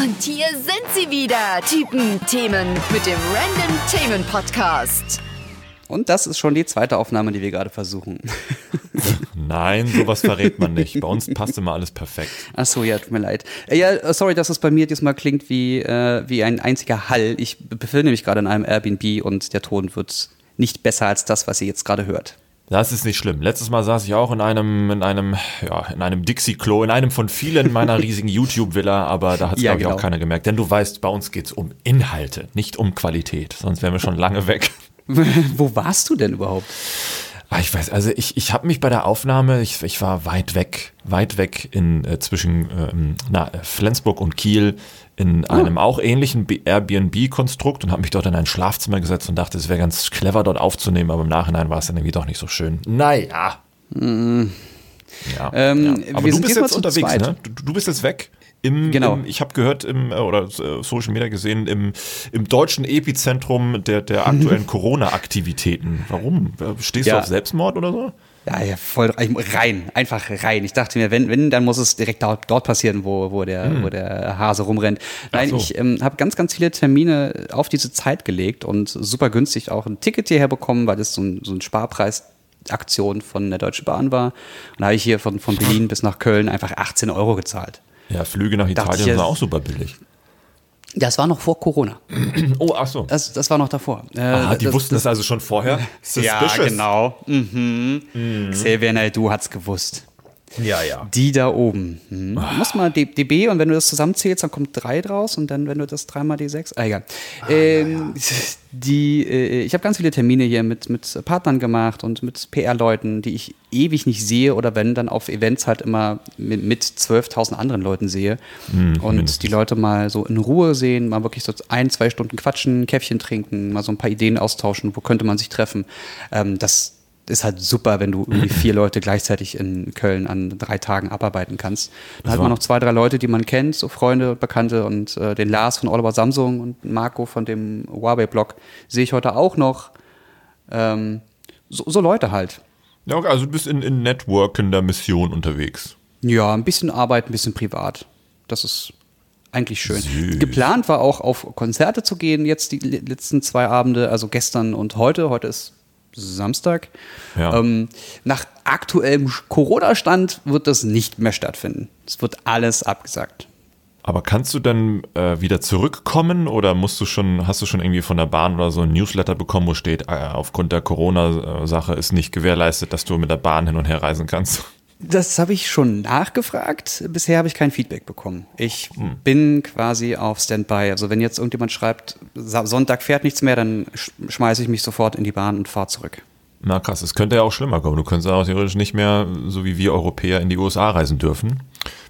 Und hier sind sie wieder, Typen Themen mit dem Random Themen Podcast. Und das ist schon die zweite Aufnahme, die wir gerade versuchen. Nein, sowas verrät man nicht. Bei uns passt immer alles perfekt. Ach so, ja, tut mir leid. Äh, Ja, sorry, dass es bei mir diesmal klingt wie, äh, wie ein einziger Hall. Ich befinde mich gerade in einem Airbnb und der Ton wird nicht besser als das, was ihr jetzt gerade hört. Das ist nicht schlimm. Letztes Mal saß ich auch in einem, in einem, ja, in einem Dixie-Klo, in einem von vielen meiner riesigen YouTube-Villa, aber da hat es, Ja, glaube ich, genau. auch keiner gemerkt. Denn du weißt, bei uns geht es um Inhalte, nicht um Qualität. Sonst wären wir schon lange weg. Wo warst du denn überhaupt? Ah, ich weiß, also ich, ich habe mich bei der Aufnahme, ich, ich war weit weg, weit weg in äh, zwischen ähm, na, Flensburg und Kiel in einem auch ähnlichen Airbnb-Konstrukt und habe mich dort in ein Schlafzimmer gesetzt und dachte, es wäre ganz clever, dort aufzunehmen, aber im Nachhinein war es dann irgendwie doch nicht so schön. Naja. Ja, Ähm, ja. Aber du bist jetzt unterwegs, ne? Du, du bist jetzt weg. Im, Genau. Im, ich habe gehört im äh, oder äh, Social Media gesehen im, im deutschen Epizentrum der, der aktuellen Corona-Aktivitäten. Warum? Äh, Stehst Ja. du auf Selbstmord oder so? Ja, ja, voll rein, einfach rein. Ich dachte mir, wenn, wenn, dann muss es direkt dort, dort passieren, wo, wo, der, wo der Hase rumrennt. Nein, so. ich ähm, habe ganz, ganz viele Termine auf diese Zeit gelegt und super günstig auch ein Ticket hierher bekommen, weil das so ein, so ein Sparpreisaktion von der Deutschen Bahn war. Und da habe ich hier von, von Berlin bis nach Köln einfach 18 Euro gezahlt. Ja, Flüge nach Italien jetzt- auch super billig. Das war noch vor Corona. Oh, ach so. Das, das war noch davor. Äh, Ah, die wussten das also schon vorher. Ja, Suspicious. genau. Mhm. Xavier Naidoo hat's gewusst. Ja, ja. Die da oben. Hm. Du musst mal D- DB und wenn du das zusammenzählst, dann kommt 3 draus und dann, wenn du das dreimal D6. Ah, egal. ähm, Die, äh, ich habe ganz viele Termine hier mit, mit Partnern gemacht und mit PR-Leuten, die ich ewig nicht sehe oder wenn, dann auf Events halt immer mit, mit 12.000 anderen Leuten sehe. und die Leute mal so in Ruhe sehen, mal wirklich so ein, zwei Stunden quatschen, Käffchen trinken, mal so ein paar Ideen austauschen, wo könnte man sich treffen. Ähm, das ist halt super, wenn du irgendwie vier Leute gleichzeitig in Köln an drei Tagen abarbeiten kannst. Dann hat man noch zwei, drei Leute, die man kennt, so Freunde, Bekannte und äh, den Lars von All About Samsung und Marco von dem Huawei-Blog sehe ich heute auch noch. Ähm, so, so Leute halt. Ja, okay, also du bist in, in networkender Mission unterwegs. Ja, ein bisschen Arbeit, ein bisschen privat. Das ist eigentlich schön. Süß. Geplant war auch auf Konzerte zu gehen, jetzt die le- letzten zwei Abende, also gestern und heute. Heute ist Samstag. Ja. Ähm, nach aktuellem Corona-Stand wird das nicht mehr stattfinden. Es wird alles abgesagt. Aber kannst du denn äh, wieder zurückkommen oder musst du schon, hast du schon irgendwie von der Bahn oder so ein Newsletter bekommen, wo steht, äh, aufgrund der Corona-Sache ist nicht gewährleistet, dass du mit der Bahn hin und her reisen kannst? Das habe ich schon nachgefragt. Bisher habe ich kein Feedback bekommen. Ich bin quasi auf Standby. Also wenn jetzt irgendjemand schreibt, Sonntag fährt nichts mehr, dann sch schmeiße ich mich sofort in die Bahn und fahre zurück. Na krass, es könnte ja auch schlimmer kommen. Du könntest auch theoretisch nicht mehr, so wie wir Europäer, in die USA reisen dürfen.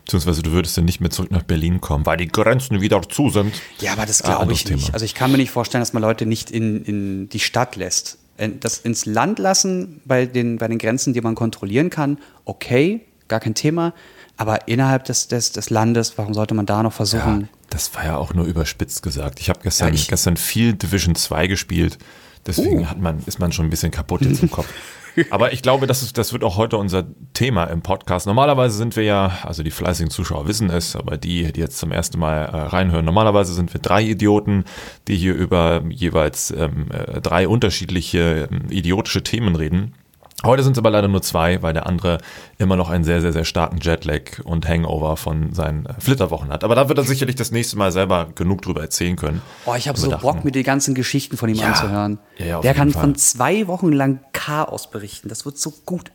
Beziehungsweise du würdest dann nicht mehr zurück nach Berlin kommen, weil die Grenzen wieder zu sind. Ja, aber das Ah, glaube anderes ich nicht. Thema. Also ich kann mir nicht vorstellen, dass man Leute nicht in, in die Stadt lässt. Äh, Das ins Land lassen bei den, bei den Grenzen, die man kontrollieren kann, okay, gar kein Thema. Aber innerhalb des, des, des Landes, warum sollte man da noch Ja, versuchen? das war ja auch nur überspitzt gesagt. Ich habe gestern, Ja, ich- gestern viel Division 2 gespielt. Deswegen Oh. hat man, ist man schon ein bisschen kaputt jetzt im Kopf. Aber ich glaube, das, ist, das wird auch heute unser Thema im Podcast. Normalerweise sind wir ja, also die fleißigen Zuschauer wissen es, aber die, die jetzt zum ersten Mal äh, reinhören, normalerweise sind wir drei Idioten, die hier über jeweils ähm, äh, drei unterschiedliche ähm, idiotische Themen reden. Heute sind es aber leider nur zwei, weil der andere immer noch einen sehr, sehr, sehr starken Jetlag und Hangover von seinen äh, Flitterwochen hat. Aber da wird er sicherlich das nächste Mal selber genug drüber erzählen können. Oh, ich habe so wir Bock, mir die ganzen Geschichten von ihm Ja. anzuhören. Ja, ja, Der kann Fall. von zwei Wochen lang Chaos berichten. Das wird so gut.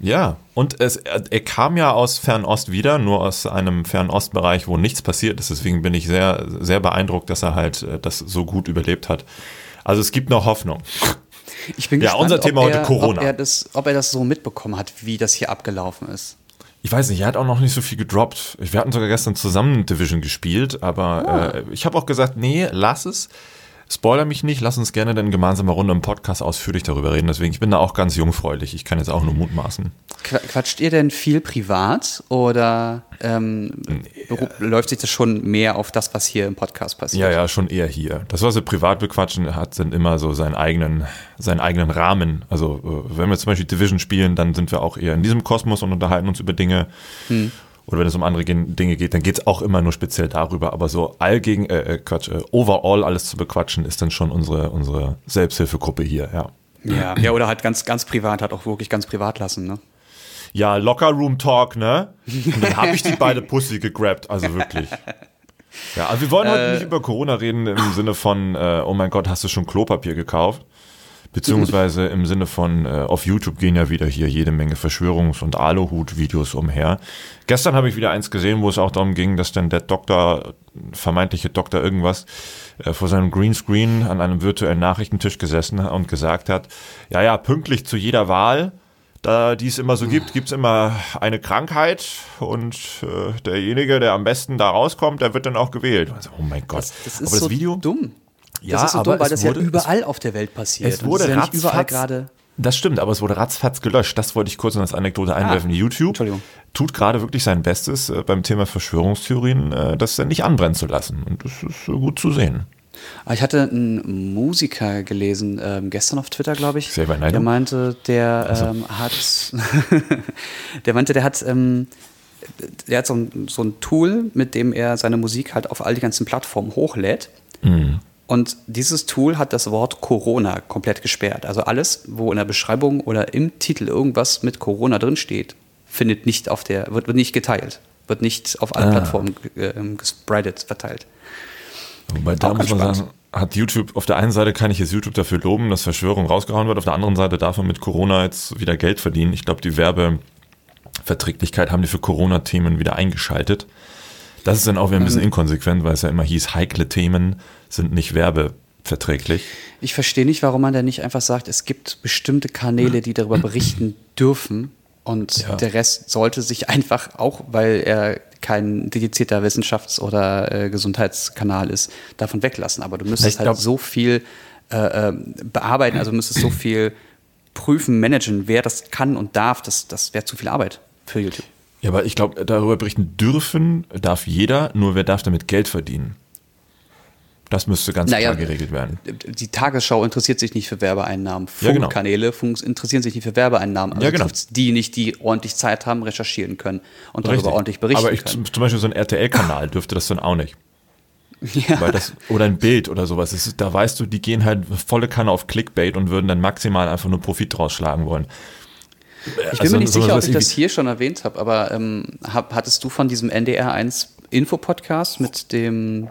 Ja, und es, er, er kam ja aus Fernost wieder, nur aus einem Fernostbereich, wo nichts passiert ist. Deswegen bin ich sehr, sehr beeindruckt, dass er halt äh, das so gut überlebt hat. Also es gibt noch Hoffnung. Ich bin Ja, gespannt, unser Thema ob heute er, Corona. Ob er, das, ob er das so mitbekommen hat, wie das hier abgelaufen ist. Ich weiß nicht, er hat auch noch nicht so viel gedroppt. Wir hatten sogar gestern zusammen Division gespielt, aber äh, ich habe auch gesagt, nee, lass es. Spoiler mich nicht, lass uns gerne dann gemeinsam eine Runde im Podcast ausführlich darüber reden. Deswegen, ich bin da auch ganz jungfräulich. Ich kann jetzt auch nur mutmaßen. Qua- Quatscht ihr denn viel privat oder ähm, beru- läuft sich das schon mehr auf das, was hier im Podcast passiert? Ja, ja, schon eher hier. Das, was wir privat bequatschen, hat sind immer so seinen eigenen, seinen eigenen Rahmen. Also, äh, wenn wir zum Beispiel Division spielen, dann sind wir auch eher in diesem Kosmos und unterhalten uns über Dinge. Oder wenn es um andere Dinge geht, dann geht es auch immer nur speziell darüber. Aber so allgegen, äh, äh, Quatsch, äh, overall alles zu bequatschen, ist dann schon unsere, unsere Selbsthilfegruppe hier, ja. Ja, ja, oder halt ganz, ganz privat, halt auch wirklich ganz privat lassen, ne? Ja, Locker Room Talk, ne? Und dann habe ich die beide Pussy gegrabt, also wirklich. Ja, also wir wollen heute äh, nicht über Corona reden im Sinne von, äh, oh mein Gott, hast du schon Klopapier gekauft? Beziehungsweise im Sinne von, äh, auf YouTube gehen ja wieder hier jede Menge Verschwörungs- und Aluhut-Videos umher. Gestern habe ich wieder eins gesehen, wo es auch darum ging, dass dann der Doktor, vermeintliche Doktor irgendwas, äh, vor seinem Greenscreen an einem virtuellen Nachrichtentisch gesessen und gesagt hat, ja, ja, pünktlich zu jeder Wahl, da die es immer so gibt, gibt es immer eine Krankheit und äh, derjenige, der am besten da rauskommt, der wird dann auch gewählt. Also, oh mein Gott. Das, das ist aber das so Video, dumm. Ja, das ist so aber dumm, weil das wurde, ja überall auf der Welt passiert. Es wurde ja ratzfatz, überall gerade. Das stimmt, aber es wurde ratzfatz gelöscht. Das wollte ich kurz noch als Anekdote einwerfen. Ah, YouTube tut gerade wirklich sein Bestes äh, beim Thema Verschwörungstheorien, äh, das nicht anbrennen zu lassen. Und das ist äh, gut zu sehen. Ah, ich hatte einen Musiker gelesen, ähm, gestern auf Twitter, glaube ich. Selber der meinte, der also. ähm, hat, der meinte, der hat, ähm, der hat so ein, so ein Tool, mit dem er seine Musik halt auf all die ganzen Plattformen hochlädt. Mhm. Und dieses Tool hat das Wort Corona komplett gesperrt. Also alles, wo in der Beschreibung oder im Titel irgendwas mit Corona drinsteht, findet nicht auf der, wird, wird nicht geteilt, wird nicht auf alle ah. Plattformen äh, gespreadet, verteilt. Wobei da muss man sagen, hat YouTube, auf der einen Seite kann ich jetzt YouTube dafür loben, dass Verschwörung rausgehauen wird, auf der anderen Seite darf man mit Corona jetzt wieder Geld verdienen. Ich glaube, die Werbeverträglichkeit haben die für Corona-Themen wieder eingeschaltet. Das ist dann auch wieder ein bisschen mhm. inkonsequent, weil es ja immer hieß, heikle Themen sind nicht werbeverträglich. Ich verstehe nicht, warum man da nicht einfach sagt, es gibt bestimmte Kanäle, die darüber berichten dürfen und ja. der Rest sollte sich einfach, auch weil er kein dedizierter Wissenschafts- oder äh, Gesundheitskanal ist, davon weglassen. Aber du müsstest halt so viel äh, ähm, bearbeiten, also müsstest so viel prüfen, managen, wer das kann und darf. Das, das wäre zu viel Arbeit für YouTube. Ja, aber ich glaube, darüber berichten dürfen darf jeder, nur wer darf damit Geld verdienen. Das müsste ganz naja, klar geregelt werden. Die Tagesschau interessiert sich nicht für Werbeeinnahmen. Funkkanäle ja, genau. interessieren sich nicht für Werbeeinnahmen. Also ja, genau. die nicht, die ordentlich Zeit haben, recherchieren können und Richtig. darüber ordentlich berichten Aber ich, können. zum Beispiel so ein RTL-Kanal dürfte das dann auch nicht. Ja. Weil das, oder ein Bild oder sowas. Ist, da weißt du, die gehen halt volle Kanne auf Clickbait und würden dann maximal einfach nur Profit draus schlagen wollen. Ich bin also, mir nicht sicher, ob ich das hier schon erwähnt habe, aber ähm, hab, hattest du von diesem NDR1 Info-Podcast mit dem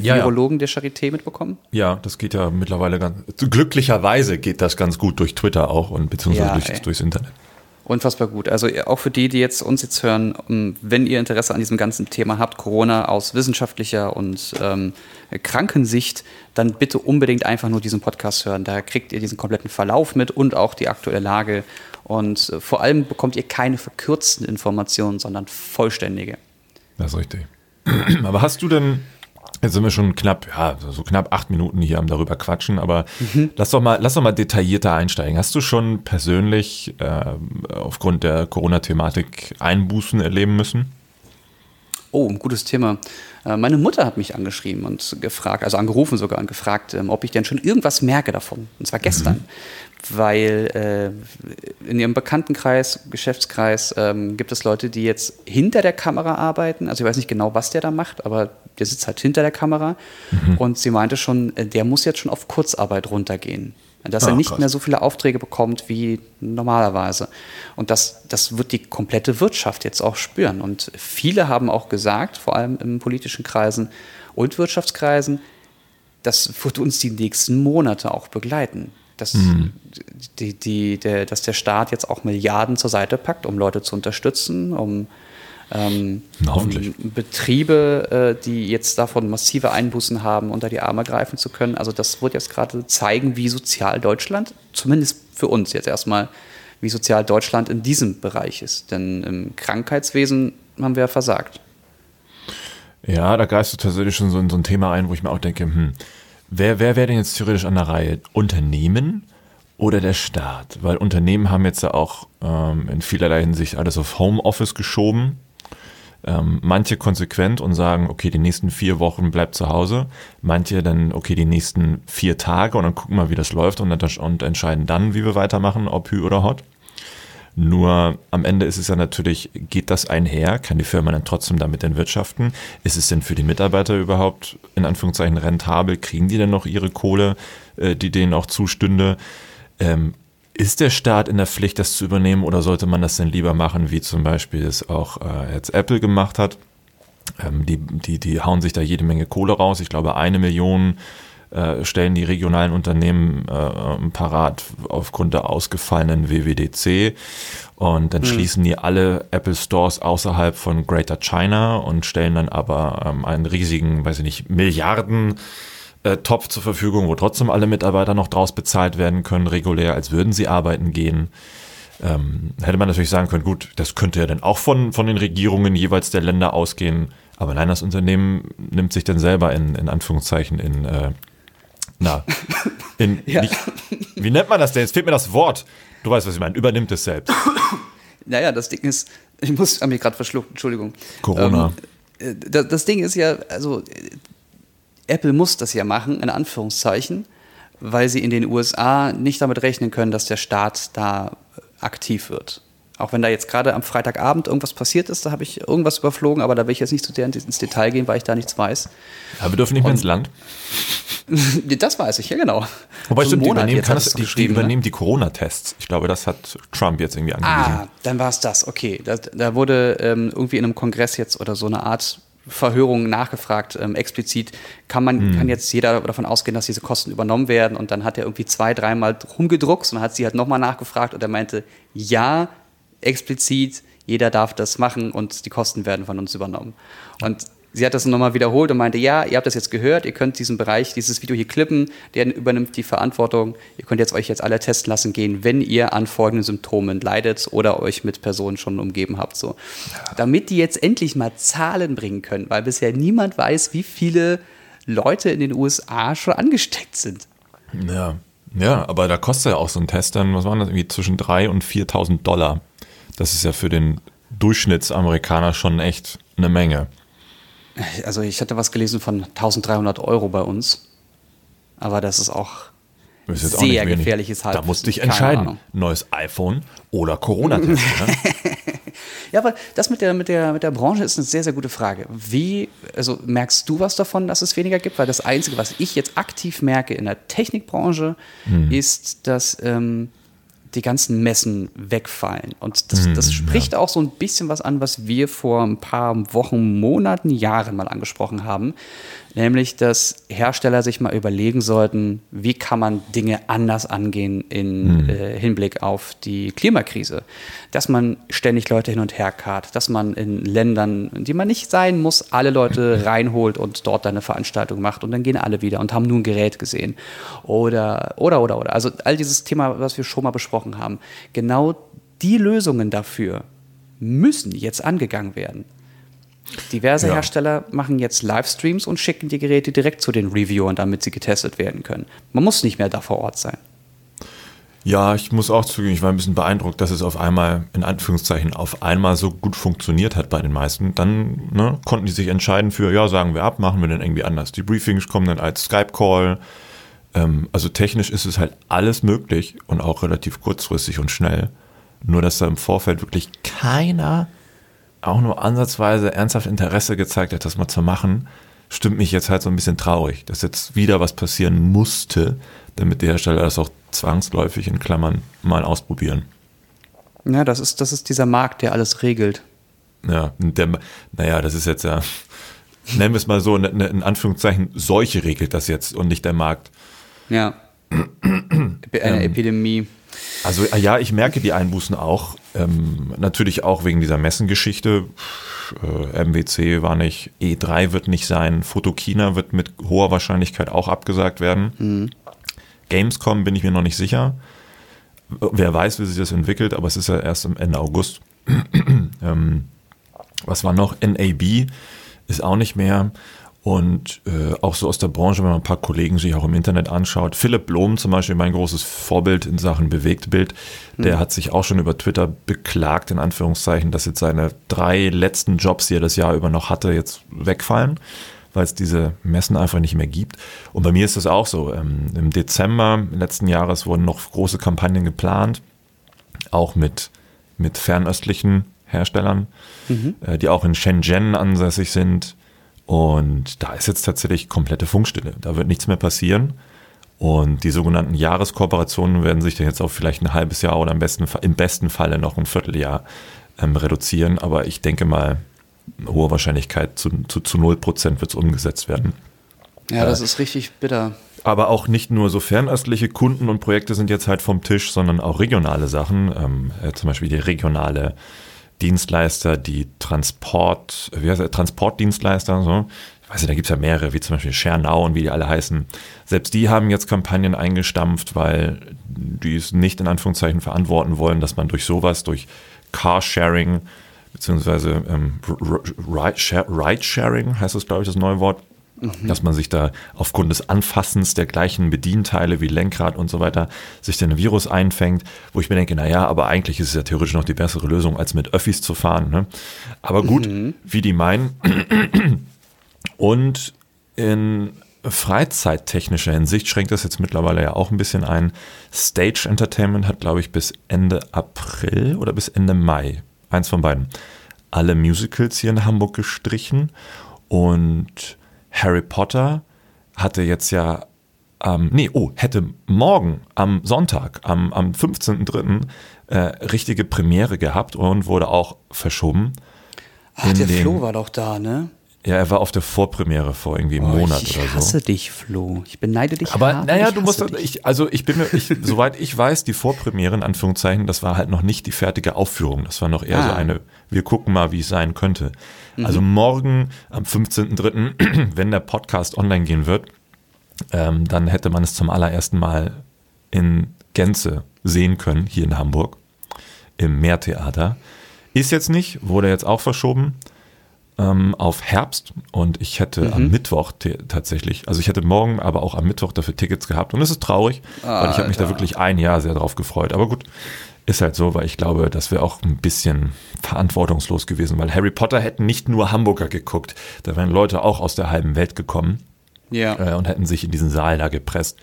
ja, Virologen der Charité mitbekommen? Ja, das geht ja mittlerweile ganz. Glücklicherweise geht das ganz gut durch Twitter auch und beziehungsweise ja, durch, durchs Internet. Unfassbar gut. Also auch für die, die jetzt uns jetzt hören, ähm, wenn ihr Interesse an diesem ganzen Thema habt, Corona aus wissenschaftlicher und ähm, Krankensicht, dann bitte unbedingt einfach nur diesen Podcast hören. Da kriegt ihr diesen kompletten Verlauf mit und auch die aktuelle Lage. Und äh, vor allem bekommt ihr keine verkürzten Informationen, sondern vollständige. Das ist richtig. Aber hast du denn Jetzt sind wir schon knapp, ja, so knapp acht Minuten hier am darüber quatschen, aber mhm. lass doch mal, lass doch mal detaillierter einsteigen. Hast du schon persönlich äh, aufgrund der Corona-Thematik Einbußen erleben müssen? Oh, ein gutes Thema. Äh, meine Mutter hat mich angeschrieben und gefragt, also angerufen sogar und gefragt, ähm, ob ich denn schon irgendwas merke davon. Und zwar gestern. Mhm weil äh, in ihrem Bekanntenkreis, Geschäftskreis ähm, gibt es Leute, die jetzt hinter der Kamera arbeiten. Also ich weiß nicht genau, was der da macht, aber der sitzt halt hinter der Kamera. Mhm. Und sie meinte schon, äh, der muss jetzt schon auf Kurzarbeit runtergehen. Dass oh, er nicht krass. mehr so viele Aufträge bekommt wie normalerweise. Und das, das wird die komplette Wirtschaft jetzt auch spüren. Und viele haben auch gesagt, vor allem in politischen Kreisen und Wirtschaftskreisen, das wird uns die nächsten Monate auch begleiten dass, mhm. die, die, der, dass der Staat jetzt auch Milliarden zur Seite packt, um Leute zu unterstützen, um, ähm, um Betriebe, äh, die jetzt davon massive Einbußen haben, unter die Arme greifen zu können. Also das wird jetzt gerade zeigen, wie sozial Deutschland, zumindest für uns jetzt erstmal, wie sozial Deutschland in diesem Bereich ist. Denn im Krankheitswesen haben wir ja versagt. Ja, da greifst du tatsächlich schon so in so ein Thema ein, wo ich mir auch denke, hm, Wer, wer wäre denn jetzt theoretisch an der Reihe? Unternehmen oder der Staat? Weil Unternehmen haben jetzt ja auch ähm, in vielerlei Hinsicht alles auf Homeoffice geschoben. Ähm, manche konsequent und sagen, okay, die nächsten vier Wochen bleibt zu Hause. Manche dann, okay, die nächsten vier Tage und dann gucken wir, wie das läuft und, und entscheiden dann, wie wir weitermachen, ob Hü oder Hot. Nur am Ende ist es ja natürlich, geht das einher? Kann die Firma dann trotzdem damit denn wirtschaften? Ist es denn für die Mitarbeiter überhaupt in Anführungszeichen rentabel? Kriegen die denn noch ihre Kohle, äh, die denen auch zustünde? Ähm, ist der Staat in der Pflicht, das zu übernehmen oder sollte man das denn lieber machen, wie zum Beispiel es auch äh, jetzt Apple gemacht hat? Ähm, die, die, die hauen sich da jede Menge Kohle raus. Ich glaube, eine Million äh, stellen die regionalen Unternehmen äh, parat aufgrund der ausgefallenen WWDC. Und dann mhm. schließen die alle Apple Stores außerhalb von Greater China und stellen dann aber ähm, einen riesigen, weiß ich nicht, Milliarden äh, Topf zur Verfügung, wo trotzdem alle Mitarbeiter noch draus bezahlt werden können, regulär, als würden sie arbeiten gehen. Ähm, hätte man natürlich sagen können, gut, das könnte ja dann auch von, von den Regierungen jeweils der Länder ausgehen. Aber nein, das Unternehmen nimmt sich dann selber in, in Anführungszeichen in, äh, na, in, ja. nicht, wie nennt man das denn? Jetzt fehlt mir das Wort. Du weißt, was ich meine. Übernimmt es selbst. Naja, das Ding ist, ich muss, habe mich gerade verschluckt, Entschuldigung. Corona. Ähm, äh, das, das Ding ist ja, also Apple muss das ja machen, in Anführungszeichen, weil sie in den USA nicht damit rechnen können, dass der Staat da aktiv wird. Auch wenn da jetzt gerade am Freitagabend irgendwas passiert ist, da habe ich irgendwas überflogen, aber da will ich jetzt nicht zu sehr ins Detail gehen, weil ich da nichts weiß. Aber wir dürfen nicht mehr ins Land. das weiß ich, ja genau. Wobei so stimmt, die übernehmen, kann das, die, die übernehmen ne? die Corona-Tests. Ich glaube, das hat Trump jetzt irgendwie angewiesen. Ah, dann war es das, okay. Da, da wurde ähm, irgendwie in einem Kongress jetzt oder so eine Art Verhörung nachgefragt, ähm, explizit, kann man, hm. kann jetzt jeder davon ausgehen, dass diese Kosten übernommen werden und dann hat er irgendwie zwei, dreimal rumgedruckt und hat sie halt nochmal nachgefragt und er meinte, ja, explizit, jeder darf das machen und die Kosten werden von uns übernommen. Und sie hat das nochmal wiederholt und meinte, ja, ihr habt das jetzt gehört, ihr könnt diesen Bereich, dieses Video hier klippen, der übernimmt die Verantwortung. Ihr könnt jetzt euch jetzt alle testen lassen gehen, wenn ihr an folgenden Symptomen leidet oder euch mit Personen schon umgeben habt. So. Damit die jetzt endlich mal Zahlen bringen können, weil bisher niemand weiß, wie viele Leute in den USA schon angesteckt sind. Ja, ja, aber da kostet ja auch so ein Test dann, was waren das, irgendwie zwischen 3.000 und 4.000 Dollar. Das ist ja für den Durchschnittsamerikaner schon echt eine Menge. Also ich hatte was gelesen von 1300 Euro bei uns. Aber das ist auch ist sehr auch gefährliches Halbwissen. Da musst du dich entscheiden. Neues iPhone oder Corona-Test. ne? ja, aber das mit der, mit, der, mit der Branche ist eine sehr, sehr gute Frage. Wie, also merkst du was davon, dass es weniger gibt? Weil das Einzige, was ich jetzt aktiv merke in der Technikbranche, hm. ist, dass ähm, die ganzen Messen wegfallen. Und das, das hm, spricht ja. auch so ein bisschen was an, was wir vor ein paar Wochen, Monaten, Jahren mal angesprochen haben nämlich dass Hersteller sich mal überlegen sollten, wie kann man Dinge anders angehen in hm. äh, Hinblick auf die Klimakrise. Dass man ständig Leute hin und her karrt, dass man in Ländern, in die man nicht sein muss, alle Leute reinholt und dort eine Veranstaltung macht und dann gehen alle wieder und haben nun ein Gerät gesehen. Oder, oder, oder, oder. Also all dieses Thema, was wir schon mal besprochen haben. Genau die Lösungen dafür müssen jetzt angegangen werden. Diverse ja. Hersteller machen jetzt Livestreams und schicken die Geräte direkt zu den Reviewern, damit sie getestet werden können. Man muss nicht mehr da vor Ort sein. Ja, ich muss auch zugeben, ich war ein bisschen beeindruckt, dass es auf einmal, in Anführungszeichen, auf einmal so gut funktioniert hat bei den meisten. Dann ne, konnten die sich entscheiden für, ja, sagen wir ab, machen wir dann irgendwie anders. Die Briefings kommen dann als Skype-Call. Ähm, also technisch ist es halt alles möglich und auch relativ kurzfristig und schnell. Nur, dass da im Vorfeld wirklich keiner auch nur ansatzweise ernsthaft Interesse gezeigt hat, das mal zu machen, stimmt mich jetzt halt so ein bisschen traurig, dass jetzt wieder was passieren musste, damit die Hersteller das auch zwangsläufig in Klammern mal ausprobieren. Ja, das ist, das ist dieser Markt, der alles regelt. Ja, der, naja, das ist jetzt ja, nennen wir es mal so, ne, ne, in Anführungszeichen, Seuche regelt das jetzt und nicht der Markt. Ja. Eine ähm, Epidemie. Also ja, ich merke die Einbußen auch. Ähm, natürlich auch wegen dieser Messengeschichte. Äh, MWC war nicht, E3 wird nicht sein, Fotokina wird mit hoher Wahrscheinlichkeit auch abgesagt werden. Mhm. Gamescom bin ich mir noch nicht sicher. Wer weiß, wie sich das entwickelt, aber es ist ja erst am Ende August. ähm, was war noch? NAB ist auch nicht mehr. Und äh, auch so aus der Branche, wenn man ein paar Kollegen sich auch im Internet anschaut. Philipp Blom zum Beispiel, mein großes Vorbild in Sachen Bewegtbild, der mhm. hat sich auch schon über Twitter beklagt, in Anführungszeichen, dass jetzt seine drei letzten Jobs, die er das Jahr über noch hatte, jetzt wegfallen, weil es diese Messen einfach nicht mehr gibt. Und bei mir ist das auch so. Ähm, Im Dezember letzten Jahres wurden noch große Kampagnen geplant, auch mit mit fernöstlichen Herstellern, äh, die auch in Shenzhen ansässig sind. Und da ist jetzt tatsächlich komplette Funkstille. Da wird nichts mehr passieren. Und die sogenannten Jahreskooperationen werden sich dann jetzt auf vielleicht ein halbes Jahr oder im besten, im besten Falle noch ein Vierteljahr ähm, reduzieren. Aber ich denke mal, hohe Wahrscheinlichkeit zu, zu, zu 0% wird es umgesetzt werden. Ja, das ist richtig bitter. Aber auch nicht nur so fernöstliche Kunden und Projekte sind jetzt halt vom Tisch, sondern auch regionale Sachen. Ähm, äh, zum Beispiel die regionale Dienstleister, die Transport, wie heißt der, Transportdienstleister, so. Ich weiß nicht, da gibt es ja mehrere, wie zum Beispiel Schernau und wie die alle heißen. Selbst die haben jetzt Kampagnen eingestampft, weil die es nicht in Anführungszeichen verantworten wollen, dass man durch sowas, durch Carsharing, beziehungsweise ähm, Ride-Sharing heißt das, glaube ich, das neue Wort, dass man sich da aufgrund des Anfassens der gleichen Bedienteile wie Lenkrad und so weiter sich den Virus einfängt, wo ich mir denke, naja, aber eigentlich ist es ja theoretisch noch die bessere Lösung, als mit Öffis zu fahren. Ne? Aber gut, wie die meinen. Und in freizeittechnischer Hinsicht schränkt das jetzt mittlerweile ja auch ein bisschen ein. Stage Entertainment hat, glaube ich, bis Ende April oder bis Ende Mai, eins von beiden, alle Musicals hier in Hamburg gestrichen. Und Harry Potter hatte jetzt ja, ähm, nee, oh, hätte morgen am Sonntag, am, am 15.03. Äh, richtige Premiere gehabt und wurde auch verschoben. Ach, der den- Flo war doch da, ne? Ja, er war auf der Vorpremiere vor irgendwie einem Monat ich oder so. hasse dich, Flo. Ich beneide dich Aber hart, naja, ich du musst, dich. ich, also ich bin mir, ich, soweit ich weiß, die Vorpremiere in Anführungszeichen, das war halt noch nicht die fertige Aufführung. Das war noch eher so Ah. eine, wir gucken mal, wie es sein könnte. Mhm. Also morgen am 15.03., wenn der Podcast online gehen wird, ähm, dann hätte man es zum allerersten Mal in Gänze sehen können, hier in Hamburg, im Meertheater. Ist jetzt nicht, wurde jetzt auch verschoben ähm, auf Herbst und ich hätte am Mittwoch tatsächlich, also ich hätte morgen, aber auch am Mittwoch dafür Tickets gehabt und es ist traurig, weil ich habe mich da wirklich ein Jahr sehr drauf gefreut. Aber gut, ist halt so, weil ich glaube, das wäre auch ein bisschen verantwortungslos gewesen, weil Harry Potter hätten nicht nur Hamburger geguckt, da wären Leute auch aus der halben Welt gekommen Ja. äh, und hätten sich in diesen Saal da gepresst.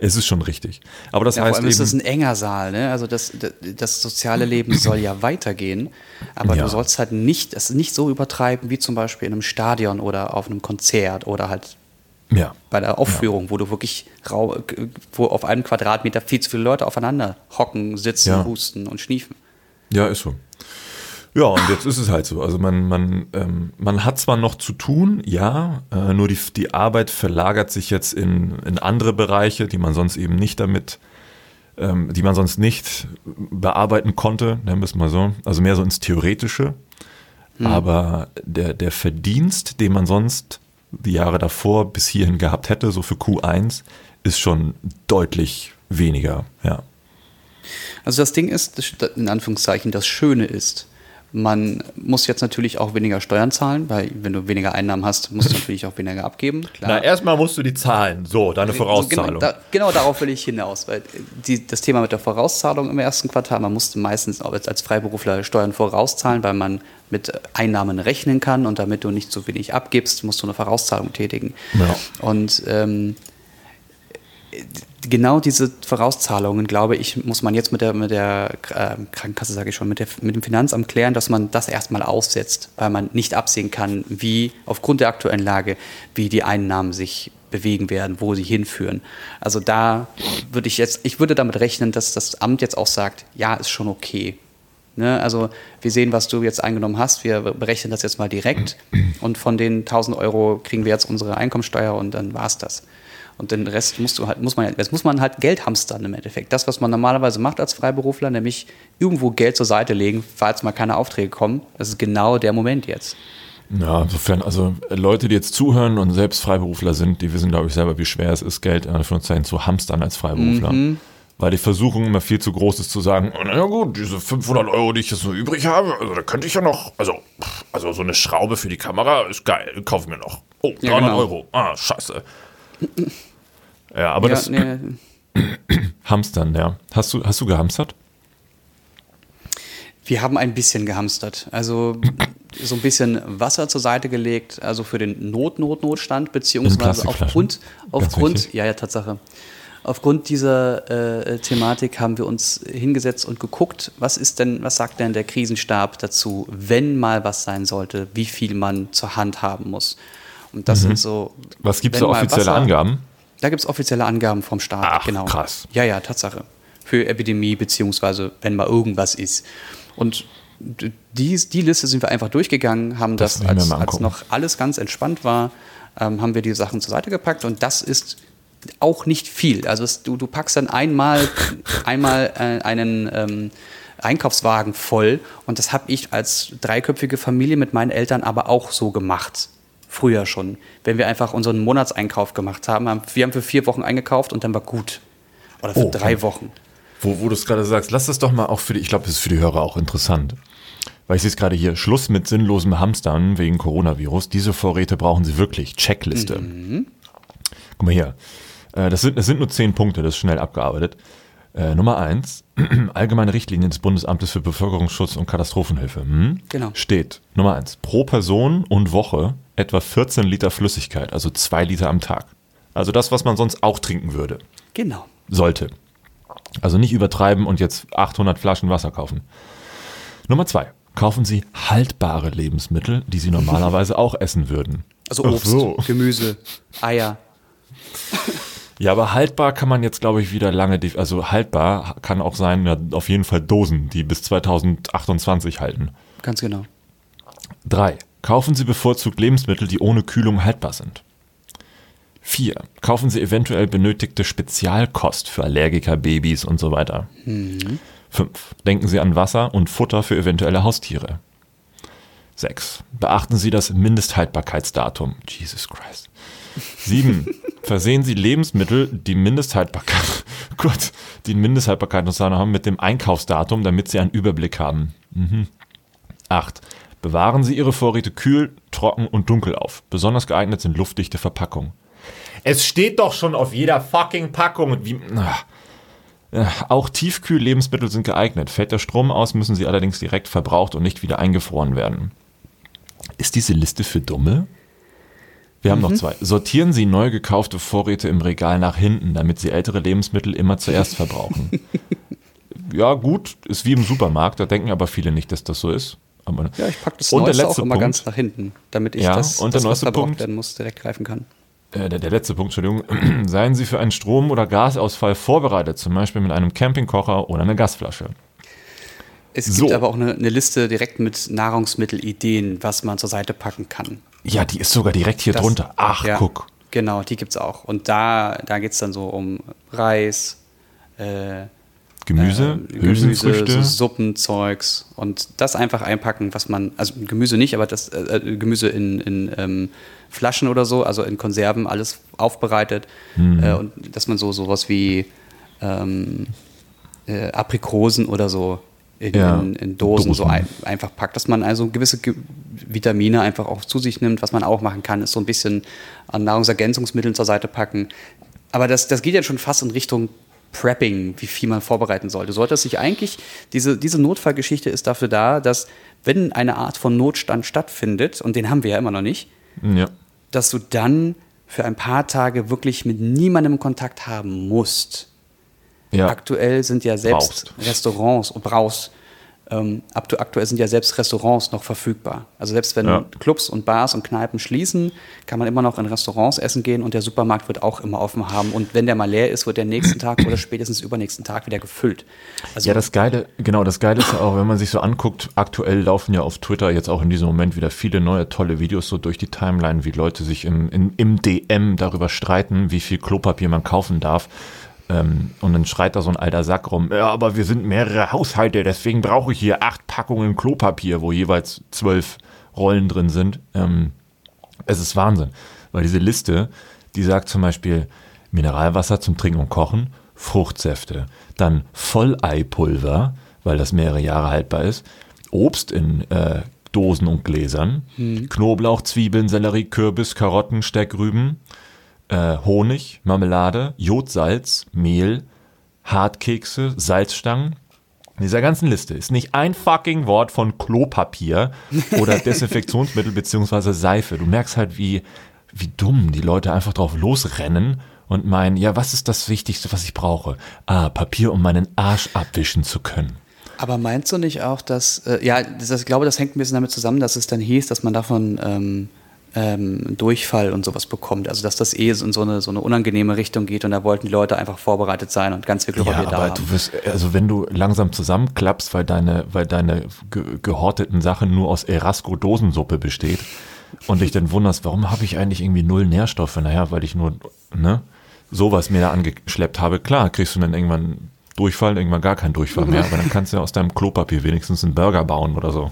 Es ist schon richtig. Aber das Ja, vor heißt allem ist das eben, ein enger Saal, ne? Also das, das, das soziale Leben soll ja weitergehen, aber Ja. du sollst halt nicht, es nicht so übertreiben wie zum Beispiel in einem Stadion oder auf einem Konzert oder halt ja, bei der Aufführung, wo du wirklich rau, wo auf einem Quadratmeter viel zu viele Leute aufeinander hocken, sitzen, Ja. husten und schniefen. Ja, ist so. Ja, und jetzt ist es halt so. Also man, man, ähm, man hat zwar noch zu tun, ja, äh, nur die, die Arbeit verlagert sich jetzt in, in andere Bereiche, die man sonst eben nicht damit, ähm, die man sonst nicht bearbeiten konnte, nennen wir es mal so. Also mehr so ins Theoretische. Aber der, der Verdienst, den man sonst die Jahre davor bis hierhin gehabt hätte, so für Q1, ist schon deutlich weniger, ja. Also das Ding ist, in Anführungszeichen, das Schöne ist, man muss jetzt natürlich auch weniger Steuern zahlen, weil wenn du weniger Einnahmen hast, musst du natürlich auch weniger abgeben. Klar. erstmal musst du die zahlen. So, deine So, Genau, da, genau darauf will ich hinaus, weil die, das Thema mit der Vorauszahlung im ersten Quartal, man musste meistens auch als Freiberufler Steuern vorauszahlen, weil man mit Einnahmen rechnen kann und damit du nicht so wenig abgibst, musst du eine Vorauszahlung tätigen. Ja. Und ähm, genau diese Vorauszahlungen, glaube ich, muss man jetzt mit der, mit der äh, Krankenkasse, sage ich schon, mit, der, mit dem Finanzamt klären, dass man das erstmal aussetzt, weil man nicht absehen kann, wie aufgrund der aktuellen Lage, wie die Einnahmen sich bewegen werden, wo sie hinführen. Also da würde ich jetzt, ich würde damit rechnen, dass das Amt jetzt auch sagt, ja, ist schon okay. Ne? Also wir sehen, was du jetzt eingenommen hast, wir berechnen das jetzt mal direkt und von den 1000 Euro kriegen wir jetzt unsere Einkommensteuer und dann war's das. Und den Rest musst du halt, muss man, jetzt muss man halt Geld hamstern im Endeffekt. Das, was man normalerweise macht als Freiberufler, nämlich irgendwo Geld zur Seite legen, falls mal keine Aufträge kommen, das ist genau der Moment jetzt. Ja, insofern, also Leute, die jetzt zuhören und selbst Freiberufler sind, die wissen, glaube ich, selber, wie schwer es ist, Geld in Anführungszeichen zu hamstern als Freiberufler. Weil die Versuchung immer viel zu groß ist zu sagen, oh, naja gut, diese 500 Euro, die ich jetzt so übrig habe, also da könnte ich ja noch, also, also so eine Schraube für die Kamera ist geil, kauf mir noch. Oh, 300 Ja, genau. Euro, ah, scheiße. Ja, aber ja, das nee, Hamstern, ja. Hast du, hast du gehamstert? Wir haben ein bisschen gehamstert. Also so ein bisschen Wasser zur Seite gelegt, also für den Not-Not-Notstand, beziehungsweise aufgrund, aufgrund, ja, ja, Tatsache. aufgrund dieser äh, Thematik haben wir uns hingesetzt und geguckt, was ist denn, was sagt denn der Krisenstab dazu, wenn mal was sein sollte, wie viel man zur Hand haben muss. Und das sind so. Was gibt es da offizielle Wasser- Angaben? Da gibt es offizielle Angaben vom Staat, Ach, genau. krass. Ja, ja, Tatsache. Für Epidemie, beziehungsweise wenn mal irgendwas ist. Und die, die Liste sind wir einfach durchgegangen, haben Das das, als, als noch alles ganz entspannt war, ähm, haben wir die Sachen zur Seite gepackt und das ist auch nicht viel. Also es, du, du packst dann einmal, einmal äh, einen ähm, Einkaufswagen voll und das habe ich als dreiköpfige Familie mit meinen Eltern aber auch so gemacht. Früher schon. Wenn wir einfach unseren Monatseinkauf gemacht haben, haben wir haben für vier Wochen eingekauft und dann war gut. Oder für Oh, drei. Wochen. Wo, wo du es gerade sagst, lass das doch mal auch für die, ich glaube, das ist für die Hörer auch interessant. Weil ich sehe es gerade hier, Schluss mit sinnlosem Hamstern wegen Coronavirus. Diese Vorräte brauchen Sie wirklich. Checkliste. Guck mal hier. Äh, Das sind, das sind nur zehn Punkte, das ist schnell abgearbeitet. Äh, Nummer eins, allgemeine Richtlinien des Bundesamtes für Bevölkerungsschutz und Katastrophenhilfe. Hm? Genau. Steht, Nummer eins, pro Person und Woche etwa 14 Liter Flüssigkeit, also zwei Liter am Tag. Also das, was man sonst auch trinken würde Genau. sollte. Also nicht übertreiben und jetzt 800 Flaschen Wasser kaufen. Nummer zwei. Kaufen Sie haltbare Lebensmittel, die Sie normalerweise auch essen würden. Also Obst, so. Gemüse, Eier. Ja, aber haltbar kann man jetzt, glaube ich, wieder lange, also haltbar kann auch sein, ja, auf jeden Fall Dosen, die bis 2028 halten. Ganz genau. Drei. Kaufen Sie bevorzugt Lebensmittel, die ohne Kühlung haltbar sind. Vier. Kaufen Sie eventuell benötigte Spezialkost für Allergiker, Babys und so weiter. Fünf. Denken Sie an Wasser und Futter für eventuelle Haustiere. Sechs. Beachten Sie das Mindesthaltbarkeitsdatum. Jesus Christ. Sieben. Versehen Sie Lebensmittel, die Mindesthaltbarkeit, Gott, die Mindesthaltbarkeitsdatum haben, mit dem Einkaufsdatum, damit Sie einen Überblick haben. 8. Bewahren Sie Ihre Vorräte kühl, trocken und dunkel auf. Besonders geeignet sind luftdichte Verpackungen. Es steht doch schon auf jeder fucking Packung. Wie, auch Tiefkühl-Lebensmittel sind geeignet. Fällt der Strom aus, müssen sie allerdings direkt verbraucht und nicht wieder eingefroren werden. Ist diese Liste für Dumme? Wir haben noch zwei. Sortieren Sie neu gekaufte Vorräte im Regal nach hinten, damit Sie ältere Lebensmittel immer zuerst verbrauchen. ja, gut, ist wie im Supermarkt, da denken aber viele nicht, dass das so ist. Aber Ja, ich packe das Und der Neueste auch immer Punkt. ganz nach hinten, damit ich Ja, das, und der das was neueste verbraucht Punkt. werden muss, direkt greifen kann. äh, der, der letzte Punkt, Entschuldigung, seien Sie für einen Strom- oder Gasausfall vorbereitet, zum Beispiel mit einem Campingkocher oder einer Gasflasche. Es So. gibt aber auch eine, eine Liste direkt mit Nahrungsmittelideen, was man zur Seite packen kann. Ja, die ist sogar direkt hier Das- drunter. Ach, ja, guck. Genau, die gibt es auch. Und da, da geht es dann so um Reis, äh, Gemüse, äh, Hülsenfrüchte. so Suppenzeugs und das einfach einpacken, was man, also Gemüse nicht, aber das äh, äh, Gemüse in, in ähm, Flaschen oder so, also in Konserven, alles aufbereitet. Mhm. Äh, und dass man so sowas wie ähm, äh, Aprikosen oder so in, Ja, in, in Dosen, so Dosen. ein, einfach packt, dass man also gewisse Ge Vitamine einfach auch zu sich nimmt. Was man auch machen kann, ist so ein bisschen an Nahrungsergänzungsmitteln zur Seite packen. Aber das, das geht ja schon fast in Richtung Prepping, wie viel man vorbereiten sollte. Sollte es sich eigentlich, diese, diese Notfallgeschichte ist dafür da, dass wenn eine Art von Notstand stattfindet, und den haben wir ja immer noch nicht, ja. dass du dann für ein paar Tage wirklich mit niemandem Kontakt haben musst. ja. Aktuell sind ja selbst Brauchst. Restaurants und brauchst. Ähm, aktu- aktuell sind ja selbst Restaurants noch verfügbar. Also selbst wenn Ja. Clubs und Bars und Kneipen schließen, kann man immer noch in Restaurants essen gehen und der Supermarkt wird auch immer offen haben. Und wenn der mal leer ist, wird der nächsten Tag oder spätestens übernächsten Tag wieder gefüllt. Also Ja, das Geile, genau, das Geile ist ja auch, wenn man sich so anguckt, aktuell laufen ja auf Twitter jetzt auch in diesem Moment wieder viele neue tolle Videos so durch die Timeline, wie Leute sich im, im, im DM darüber streiten, wie viel Klopapier man kaufen darf. Ähm, und dann schreit da so ein alter Sack rum, ja, aber wir sind mehrere Haushalte, deswegen brauche ich hier acht Packungen Klopapier, wo jeweils zwölf Rollen drin sind. Ähm, es ist Wahnsinn, weil diese Liste, die sagt zum Beispiel Mineralwasser zum Trinken und Kochen, Fruchtsäfte, dann Volleipulver, weil das mehrere Jahre haltbar ist, Obst in äh, Dosen und Gläsern, Knoblauch, Zwiebeln, Sellerie, Kürbis, Karotten, Steckrüben, äh, Honig, Marmelade, Jodsalz, Mehl, Hartkekse, Salzstangen. In dieser ganzen Liste ist nicht ein fucking Wort von Klopapier oder Desinfektionsmittel beziehungsweise Seife. Du merkst halt, wie, wie dumm die Leute einfach drauf losrennen und meinen, ja, was ist das Wichtigste, was ich brauche? Ah, Papier, um meinen Arsch abwischen zu können. Aber meinst du nicht auch, dass, äh, ja, das, ich glaube, das hängt ein bisschen damit zusammen, dass es dann hieß, dass man davon ähm, ähm, Durchfall und sowas bekommt. Also dass das eh in so eine, so eine unangenehme Richtung geht und da wollten die Leute einfach vorbereitet sein und ganz viel Klopapier ja, da aber haben. du wirst, also wenn du langsam zusammenklappst, weil deine, weil deine ge gehorteten Sachen nur aus Erasco-Dosensuppe besteht und dich dann wunderst, warum habe ich eigentlich irgendwie null Nährstoffe? Naja, weil ich nur, ne, sowas mir da angeschleppt habe. Klar, kriegst du dann irgendwann Durchfall, irgendwann gar keinen Durchfall mehr, aber dann kannst du ja aus deinem Klopapier wenigstens einen Burger bauen oder so.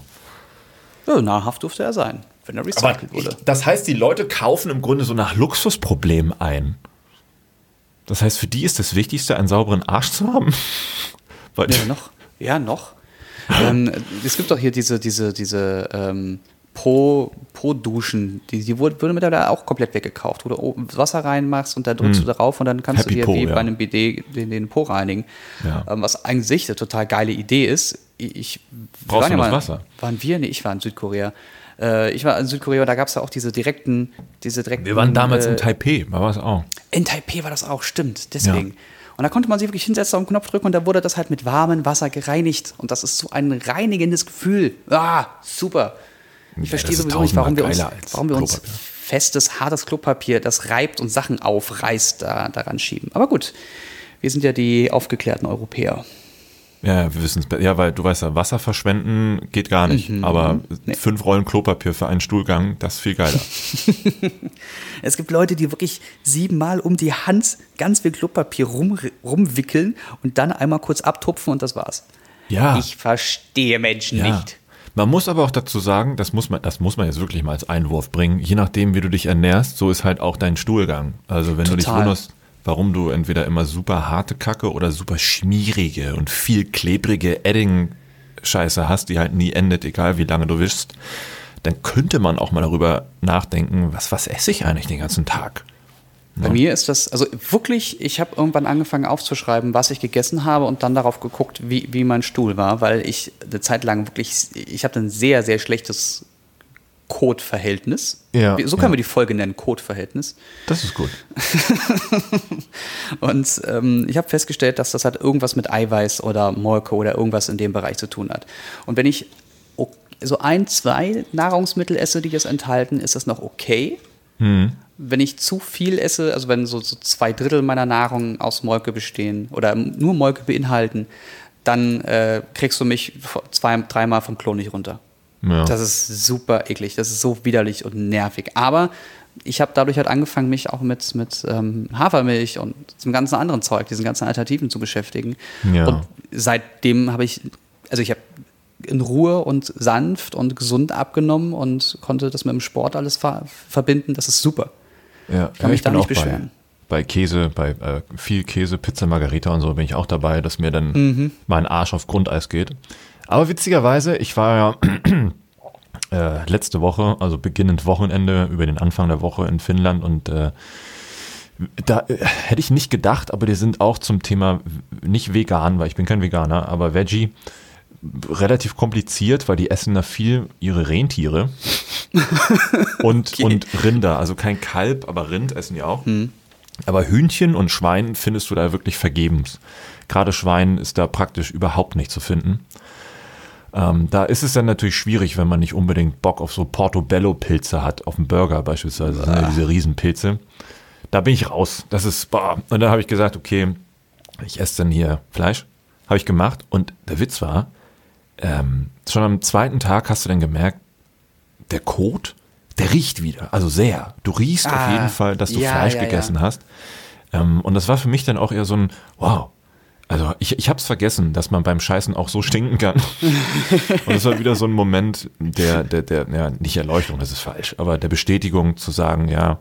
Ja, nahrhaft durfte er sein, wenn er recycelt wurde. das heißt, die Leute kaufen im Grunde so nach Luxusproblemen ein. Das heißt, für die ist das Wichtigste, einen sauberen Arsch zu haben. Weil, Ja, noch. Ja, noch. ähm, es gibt doch hier diese, diese, diese ähm, Pro, Pro-Duschen, die, die wurde, wurde mittlerweile auch komplett weggekauft, wo du oben Wasser reinmachst und da drückst du darauf und dann kannst Happy du dir Po, wie ja. bei einem BD den, den Po reinigen. Ja. Ähm, was sich eine total geile Idee ist. Ich, Brauchst du ja mal, Wasser? Waren wir? Nee, ich war in Südkorea. Äh, ich war in Südkorea, da gab es ja auch diese direkten, diese direkten. wir waren damals äh, in Taipei, war es auch. in Taipei war das auch, stimmt. Deswegen. Und da konnte man sich wirklich hinsetzen, auf den Knopf drücken und da wurde das halt mit warmem Wasser gereinigt. Und das ist so ein reinigendes Gefühl. Ah, super. Ich Ja, verstehe sowieso nicht, warum wir uns, warum wir uns festes, hartes Klopapier, das reibt und Sachen aufreißt, da, daran schieben. Aber gut, wir sind ja die aufgeklärten Europäer. Ja, wir wissen es. Ja, weil du weißt ja, Wasser verschwenden geht gar nicht. Aber fünf Rollen Klopapier für einen Stuhlgang, das ist viel geiler. Es gibt Leute, die wirklich siebenmal um die Hand ganz viel Klopapier rum, rumwickeln und dann einmal kurz abtupfen und das war's. Ja. Ich verstehe Menschen Ja. nicht. Man muss aber auch dazu sagen, das muss man, das muss man jetzt wirklich mal als Einwurf bringen. Je nachdem, wie du dich ernährst, so ist halt auch dein Stuhlgang. Also wenn du dich Total. wunderst, warum du entweder immer super harte Kacke oder super schmierige und viel klebrige Edding-Scheiße hast, die halt nie endet, egal wie lange du wischst, dann könnte man auch mal darüber nachdenken, was, was esse ich eigentlich den ganzen Tag? Bei mir ist das, also wirklich, ich habe irgendwann angefangen aufzuschreiben, was ich gegessen habe und dann darauf geguckt, wie, wie mein Stuhl war, weil ich eine Zeit lang wirklich, ich hatte ein sehr, sehr schlechtes Kotverhältnis. Ja, so können ja. wir die Folge nennen, Kotverhältnis. Das ist gut. Und ähm, ich habe festgestellt, dass das halt irgendwas mit Eiweiß oder Molke oder irgendwas in dem Bereich zu tun hat. Und wenn ich so ein, zwei Nahrungsmittel esse, die das enthalten, ist das noch okay. Wenn ich zu viel esse, also wenn so, so zwei Drittel meiner Nahrung aus Molke bestehen oder nur Molke beinhalten, dann äh, kriegst du mich zwei, dreimal vom Klo nicht runter. Ja. Das ist super eklig, das ist so widerlich und nervig. Aber ich habe dadurch halt angefangen, mich auch mit, mit ähm, Hafermilch und dem ganzen anderen Zeug, diesen ganzen Alternativen zu beschäftigen. Ja. Und seitdem habe ich, also ich habe in Ruhe und sanft und gesund abgenommen und konnte das mit dem Sport alles ver verbinden. Das ist super. Ja, kann ja, mich da nicht auch bei- beschweren. Bei Käse, bei äh, viel Käse, Pizza, Margarita und so bin ich auch dabei, dass mir dann Mhm. mein Arsch auf Grundeis geht. Aber witzigerweise, ich war ja äh, letzte Woche, also beginnend Wochenende, über den Anfang der Woche in Finnland und äh, da äh, hätte ich nicht gedacht, aber die sind auch zum Thema nicht vegan, weil ich bin kein Veganer, aber Veggie relativ kompliziert, weil die essen da viel ihre Rentiere und, Okay. und Rinder, also kein Kalb, aber Rind essen die auch. Aber Hühnchen und Schwein findest du da wirklich vergebens. Gerade Schwein ist da praktisch überhaupt nicht zu finden. Ähm, da ist es dann natürlich schwierig, wenn man nicht unbedingt Bock auf so Portobello-Pilze hat, auf dem Burger beispielsweise, ja diese Riesenpilze. Da bin ich raus. Das ist, boah. Und dann habe ich gesagt, okay, ich esse dann hier Fleisch. Habe ich gemacht. Und der Witz war, ähm, schon am zweiten Tag hast du dann gemerkt, der Kot, der riecht wieder. Also sehr. Du riechst auf Ah, jeden Fall, dass du ja, Fleisch ja. gegessen hast. Ähm, und das war für mich dann auch eher so ein, wow. Also ich, ich habe es vergessen, dass man beim Scheißen auch so stinken kann. und es war wieder so ein Moment der, der, der, ja, nicht Erleuchtung, das ist falsch, aber der Bestätigung zu sagen, ja,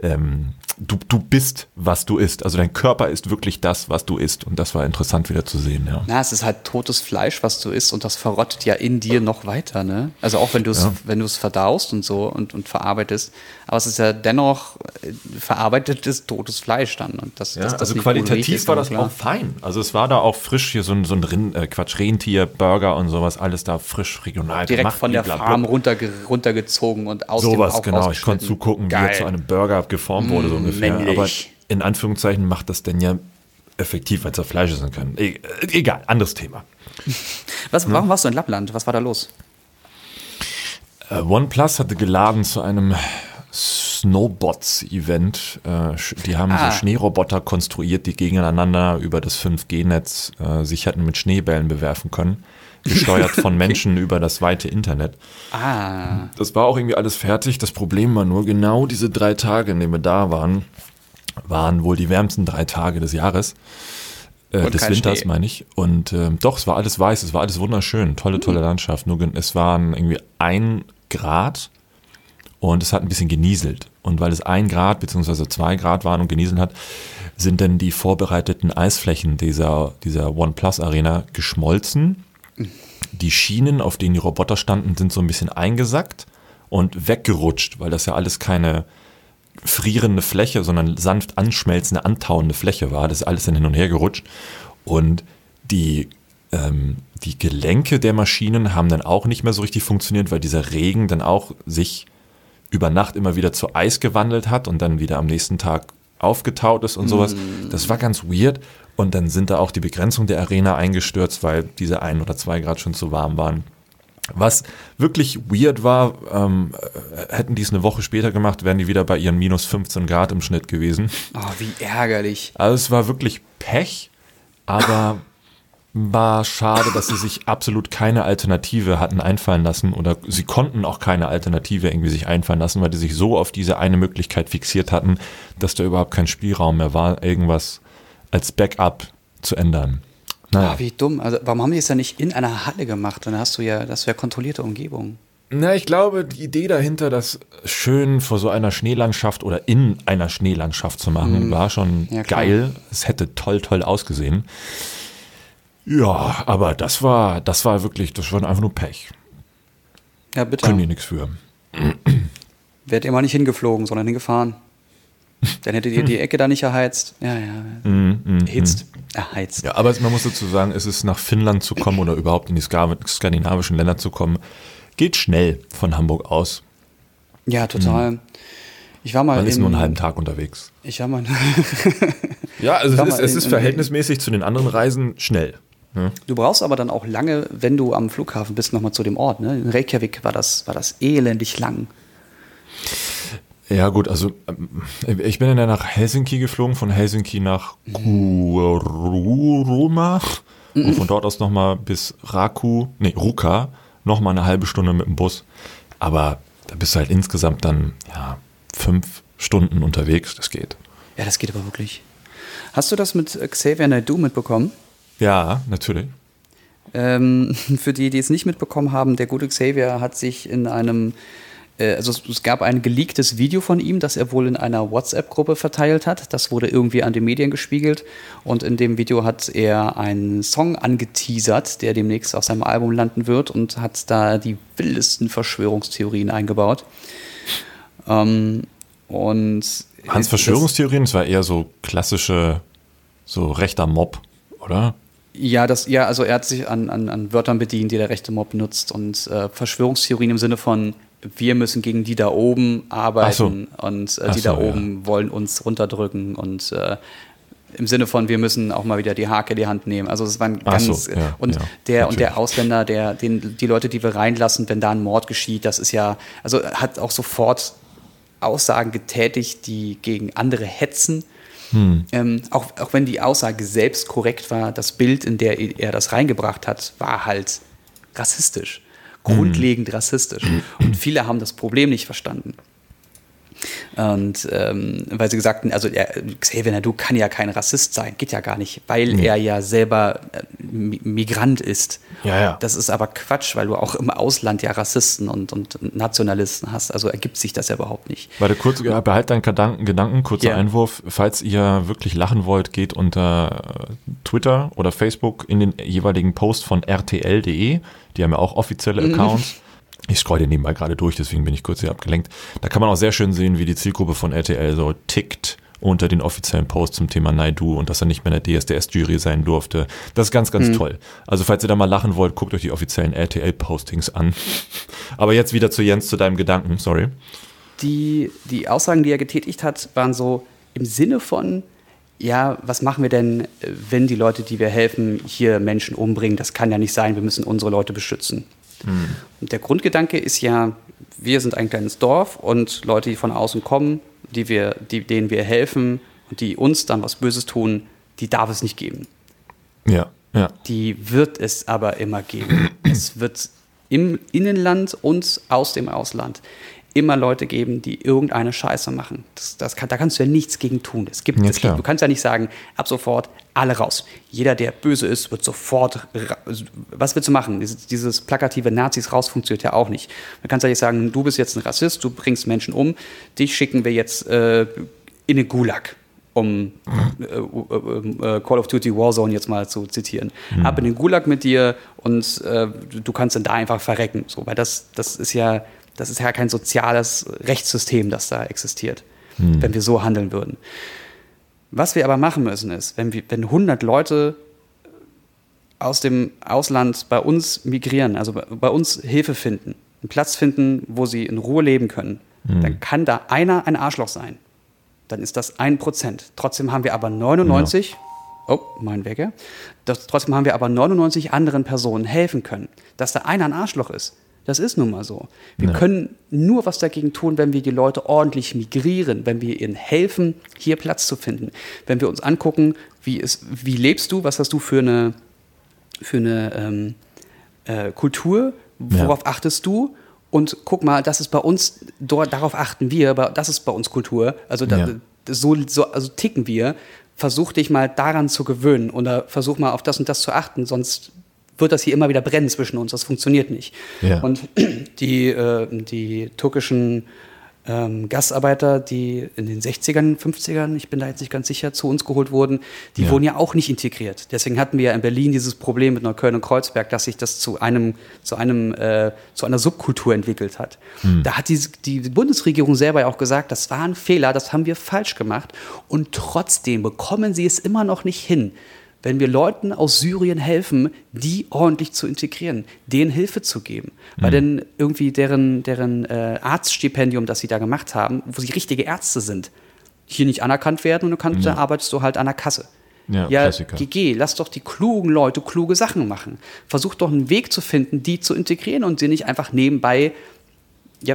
ähm, du, du bist, was du isst. Also dein Körper ist wirklich das, was du isst. Und das war interessant wieder zu sehen, ja. Na, es ist halt totes Fleisch, was du isst und das verrottet ja in dir noch weiter, ne? Also auch wenn du es, Ja. wenn du es verdaust und so und, und verarbeitest, aber es ist ja dennoch äh, verarbeitetes totes Fleisch dann und das, Ja, dass das also qualitativ ist war das klar. auch fein. Also es war da auch frisch hier so ein, so ein Rind, äh, Quatsch, Rentier, Burger und sowas, alles da frisch regional direkt gemacht. von der. Farm runterge runtergezogen und aus dem Sowas, genau. Ich konnte zugucken, wie er Geil. zu einem Burger geformt wurde, so ungefähr. männlich. in Anführungszeichen macht das denn ja effektiv, weil es ja Fleisch sein können. E egal, anderes Thema. Was, warum warst du in Lappland? Was war da los? Äh, OnePlus hatte geladen zu einem Snowbots-Event. Äh, die haben Ah. so Schneeroboter konstruiert, die gegeneinander über das 5G-Netz äh, sich hätten mit Schneebällen bewerfen können. Gesteuert von Menschen über das weite Internet. Ah, Das war auch irgendwie alles fertig. Das Problem war nur, genau diese drei Tage, in denen wir da waren, waren wohl die wärmsten drei Tage des Jahres. Äh, Und des kein Winters, Schnee. meine ich. Und ähm, doch, es war alles weiß, es war alles wunderschön. Tolle, tolle Landschaft. Nur es waren irgendwie ein Grad und es hat ein bisschen genieselt. Und weil es ein Grad bzw. zwei Grad waren und genieselt hat, sind dann die vorbereiteten Eisflächen dieser, dieser OnePlus Arena geschmolzen. Die Schienen, auf denen die Roboter standen, sind so ein bisschen eingesackt und weggerutscht, weil das ja alles keine frierende Fläche, sondern sanft anschmelzende, antauende Fläche war. Das ist alles dann hin und her gerutscht. Und die, ähm, die Gelenke der Maschinen haben dann auch nicht mehr so richtig funktioniert, weil dieser Regen dann auch sich über Nacht immer wieder zu Eis gewandelt hat und dann wieder am nächsten Tag aufgetaut ist und sowas. Das war ganz weird. Und dann sind da auch die Begrenzung der Arena eingestürzt, weil diese ein oder zwei Grad schon zu warm waren. Was wirklich weird war, ähm, äh, hätten die es eine Woche später gemacht, wären die wieder bei ihren minus 15 Grad im Schnitt gewesen. oh, wie ärgerlich. Also es war wirklich Pech, aber war schade, dass sie sich absolut keine Alternative hatten einfallen lassen oder sie konnten auch keine Alternative irgendwie sich einfallen lassen, weil die sich so auf diese eine Möglichkeit fixiert hatten, dass da überhaupt kein Spielraum mehr war, irgendwas als Backup zu ändern. Naja. Ah, wie dumm. Also, warum haben die es ja nicht in einer Halle gemacht? Dann hast du ja, das wäre kontrollierte Umgebung. Na, ich glaube, die Idee dahinter, das schön vor so einer Schneelandschaft oder in einer Schneelandschaft zu machen, war schon Ja, geil. Es hätte toll, toll ausgesehen. Ja, aber das war, das war wirklich, das war einfach nur Pech. Ja, bitte. Können die nichts für. Ihr mal nicht hingeflogen, sondern hingefahren. Dann hättet ihr die Ecke da nicht erheizt. Ja, ja. Erhitzt. Erheizt. Ja, aber man muss dazu sagen, es ist nach Finnland zu kommen oder überhaupt in die ska skandinavischen Länder zu kommen, geht schnell von Hamburg aus. Ja, total. Ich war mal Man ist in, nur einen halben Tag unterwegs. Ich war mal. Ja, also es ist, es in- ist in- verhältnismäßig zu den anderen Reisen schnell. du brauchst aber dann auch lange, wenn du am Flughafen bist, nochmal zu dem Ort. Ne? In Reykjavik war das, war das elendig lang. Ja, gut, also ähm, ich bin dann nach Helsinki geflogen, von Helsinki nach Kuruma und von dort aus nochmal bis Raku, nee, Ruka, nochmal eine halbe Stunde mit dem Bus. Aber da bist du halt insgesamt dann, ja, fünf Stunden unterwegs, das geht. Ja, das geht aber wirklich. Hast du das mit Xavier Naidoo mitbekommen? Ja, natürlich. Ähm, für die, die es nicht mitbekommen haben, der gute Xavier hat sich in einem, also es, es gab ein geleaktes Video von ihm, das er wohl in einer WhatsApp-Gruppe verteilt hat. Das wurde irgendwie an die Medien gespiegelt und in dem Video hat er einen Song angeteasert, der demnächst auf seinem Album landen wird und hat da die wildesten Verschwörungstheorien eingebaut. Ähm, und Hans Verschwörungstheorien, das war eher so klassische, so rechter Mob, oder? Ja, das, ja, also er hat sich an, an, an Wörtern bedient, die der rechte Mob nutzt und äh, Verschwörungstheorien im Sinne von wir müssen gegen die da oben arbeiten und äh, die so, da ja. oben wollen uns runterdrücken und äh, im Sinne von wir müssen auch mal wieder die Hake in die Hand nehmen. Also es war ein ganz so, ja, und ja, der und der. Ausländer, der den die Leute, die wir reinlassen, wenn da ein Mord geschieht, das ist ja also hat auch sofort Aussagen getätigt, die gegen andere hetzen. Ähm, auch, auch wenn die Aussage selbst korrekt war, das Bild, in der er das reingebracht hat, war halt rassistisch. Grundlegend rassistisch. Und viele haben das Problem nicht verstanden. Und ähm, weil sie gesagt haben, also er, Xavier Nadu kann ja kein Rassist sein, geht ja gar nicht, weil er ja selber äh, Mi- Migrant ist. Ja, ja. Das ist aber Quatsch, weil du auch im Ausland ja Rassisten und, und Nationalisten hast. Also ergibt sich das ja überhaupt nicht. Warte, kurz, ja, behalt deinen Gedanken, Gedanken, kurzer Ja. Einwurf. Falls ihr wirklich lachen wollt, geht unter äh, Twitter oder Facebook in den jeweiligen Post von rtl.de. Die haben ja auch offizielle Accounts. Ich scroll den nebenbei gerade durch, deswegen bin ich kurz hier abgelenkt. Da kann man auch sehr schön sehen, wie die Zielgruppe von RTL so tickt unter den offiziellen Posts zum Thema Naidu und dass er nicht mehr in der DSDS-Jury sein durfte. Das ist ganz, ganz toll. Also falls ihr da mal lachen wollt, guckt euch die offiziellen RTL-Postings an. Aber jetzt wieder zu Jens, zu deinem Gedanken, sorry. die, die Aussagen, die er getätigt hat, waren so, im Sinne von, ja, was machen wir denn, wenn die Leute, die wir helfen, hier Menschen umbringen? Das kann ja nicht sein, wir müssen unsere Leute beschützen. Mhm. Und der Grundgedanke ist ja, wir sind ein kleines Dorf und Leute, die von außen kommen, die wir, die, denen wir helfen und die uns dann was Böses tun, die darf es nicht geben. Ja, ja. Die wird es aber immer geben. es wird im Innenland und aus dem Ausland immer Leute geben, die irgendeine Scheiße machen. Das, das kann, da kannst du ja nichts gegen tun. Es gibt, ja, es gibt, du kannst ja nicht sagen, ab sofort alle raus. Jeder, der böse ist, wird sofort. Was willst du machen? Dieses, dieses plakative Nazis raus funktioniert ja auch nicht. Man kann ja nicht sagen, du bist jetzt ein Rassist, du bringst Menschen um, dich schicken wir jetzt äh, in den Gulag um äh, äh, äh, Call of Duty Warzone jetzt mal zu zitieren. Mhm. Ab in den Gulag mit dir und äh, du kannst dann da einfach verrecken. So, weil das, das ist ja, das ist ja kein soziales Rechtssystem, das da existiert, mhm. wenn wir so handeln würden. Was wir aber machen müssen ist, wenn, wir, wenn 100 Leute aus dem Ausland bei uns migrieren, also bei, bei uns Hilfe finden, einen Platz finden, wo sie in Ruhe leben können, mhm. dann kann da einer ein Arschloch sein dann ist das ein Prozent. Trotzdem haben wir aber 99, ja. oh, mein Wecker, das, trotzdem haben wir aber 99 anderen Personen helfen können. Dass da einer ein Arschloch ist, das ist nun mal so. Wir ja. können nur was dagegen tun, wenn wir die Leute ordentlich migrieren, wenn wir ihnen helfen, hier Platz zu finden. Wenn wir uns angucken, wie, ist, wie lebst du, was hast du für eine, für eine ähm, äh, Kultur, worauf ja. achtest du? Und guck mal, das ist bei uns, dort, darauf achten wir, aber das ist bei uns Kultur. Also, da, ja. so, so, also ticken wir. Versuch dich mal daran zu gewöhnen oder versuch mal auf das und das zu achten, sonst wird das hier immer wieder brennen zwischen uns. Das funktioniert nicht. Ja. Und die, äh, die türkischen ähm, Gastarbeiter, die in den 60ern, 50ern, ich bin da jetzt nicht ganz sicher, zu uns geholt wurden, die ja. wurden ja auch nicht integriert. Deswegen hatten wir ja in Berlin dieses Problem mit Neukölln und Kreuzberg, dass sich das zu einem, zu einem, äh, zu einer Subkultur entwickelt hat. Hm. Da hat die, die Bundesregierung selber ja auch gesagt, das war ein Fehler, das haben wir falsch gemacht. Und trotzdem bekommen sie es immer noch nicht hin, wenn wir Leuten aus Syrien helfen, die ordentlich zu integrieren, denen Hilfe zu geben. Mhm. Weil dann irgendwie deren, deren äh, Arztstipendium, das sie da gemacht haben, wo sie richtige Ärzte sind, hier nicht anerkannt werden und du kannst, mhm. dann arbeitest du halt an der Kasse. Ja, ja GG, lass doch die klugen Leute kluge Sachen machen. Versuch doch einen Weg zu finden, die zu integrieren und sie nicht einfach nebenbei ja,